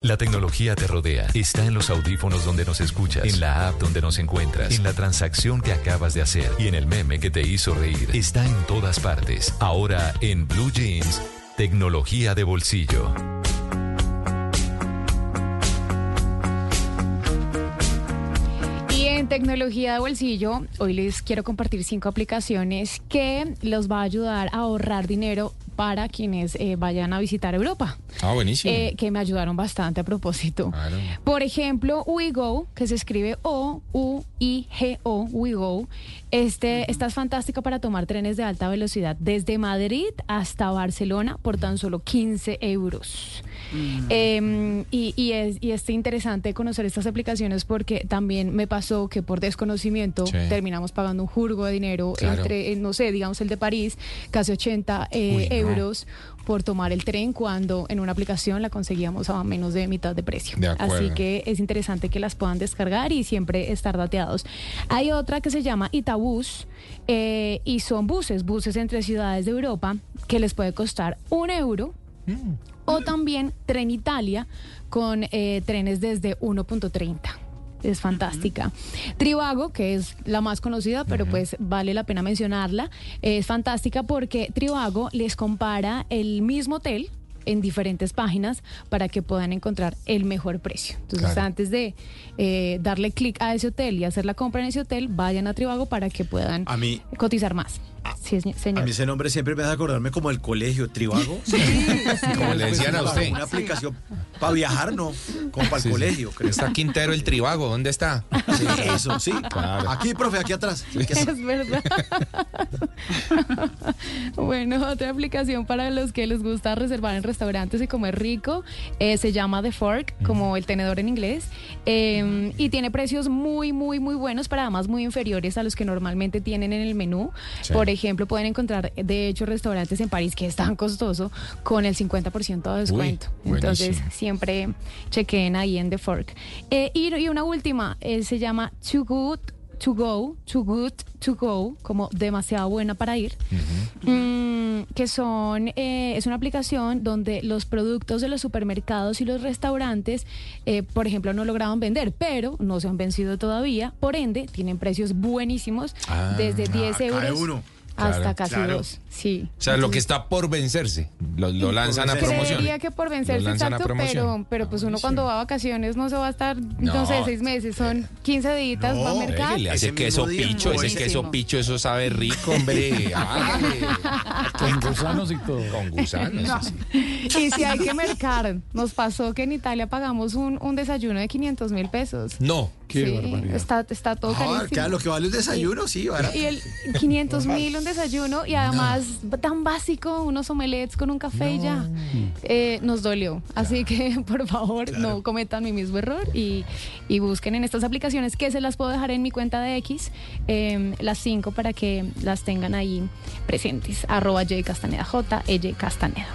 La tecnología te rodea. Está en los audífonos donde nos escuchas, en la app donde nos encuentras, en la transacción que acabas de hacer y en el meme que te hizo reír. Está en todas partes. Ahora en Blue Jeans, tecnología de bolsillo. Y en tecnología de bolsillo, hoy les quiero compartir cinco aplicaciones que los va a ayudar a ahorrar dinero para quienes eh, vayan a visitar Europa. Ah, buenísimo. Eh, que me ayudaron bastante a propósito. Claro. Por ejemplo, WeGo, que se escribe O-U-I-G-O, WeGo. Este, esta es fantástica para tomar trenes de alta velocidad desde Madrid hasta Barcelona por tan solo 15 euros. Eh, y, y es, y es interesante conocer estas aplicaciones porque también me pasó que por desconocimiento Sí. terminamos pagando un jurgo de dinero Claro. entre, eh, no sé, digamos el de París, casi 80 eh, Uy, no. euros por tomar el tren cuando en una aplicación la conseguíamos a menos de mitad de precio. De. Así que es interesante que las puedan descargar y siempre estar dateados. Hay otra que se llama Itabús eh, y son buses, buses entre ciudades de Europa que les puede costar un euro Mm. o también Tren Italia con eh, trenes desde 1.30. Es fantástica. Trivago, que es la más conocida, pero pues vale la pena mencionarla, es fantástica porque Trivago les compara el mismo hotel en diferentes páginas para que puedan encontrar el mejor precio. Entonces, Claro. antes de eh, darle clic a ese hotel y hacer la compra en ese hotel, vayan a Trivago para que puedan A mí- cotizar más. Sí, A mí ese nombre siempre me hace acordarme como el colegio, Trivago. Como le decían a usted. Una aplicación para viajar, ¿no? Como para el Sí, sí. colegio, creo. Está Quintero el Tribago, ¿dónde está? Sí, eso, sí. Claro. Aquí, profe, aquí atrás. Es verdad. bueno, otra aplicación para los que les gusta reservar en restaurantes y comer rico eh, se llama The Fork, como el tenedor en inglés, eh, y tiene precios muy, muy, muy buenos, para además muy inferiores a los que normalmente tienen en el menú. Sí. Por ejemplo, pueden encontrar, de hecho, restaurantes en París que es tan costoso con el 50% de descuento. Entonces, siempre chequen ahí en The Fork. Eh, y, y una última, eh, se llama Too Good To Go, Too Good To Go, como demasiado buena para ir. Mm, que son, eh, es una aplicación donde los productos de los supermercados y los restaurantes, eh, por ejemplo, no lograban vender, pero no se han vencido todavía. Por ende, tienen precios buenísimos, Ah, desde 10 cae euros hasta Claro. casi Claro. dos. Sí. O sea, lo que está por vencerse, lo, lo lanzan a promoción. Creería que por vencerse, Lo lanzan a exacto, promoción. pero, pero pues uno cuando va a vacaciones no se va a estar, no, No. sé, seis meses, son 15 días, No, va a mercar. Pégale, Ese ese queso picho, ese buenísimo. queso picho, eso sabe rico, hombre. Hágale. Con gusanos y todo. Con gusanos. sí. Y si hay que mercar, nos pasó que en Italia pagamos un, un desayuno de 500 mil pesos. No. Qué Sí, barbaridad. Está, está todo Ah, carísimo. claro, lo que vale el desayuno, sí, barato. Y el 500 mil un desayuno y además tan básico, unos omelets con un café y ya. Eh, nos dolió. Así que por favor no cometan mi mismo error y, y busquen en estas aplicaciones que se las puedo dejar en mi cuenta de X, eh, las cinco para que las tengan ahí presentes. Arroba J Castaneda, J E Castaneda.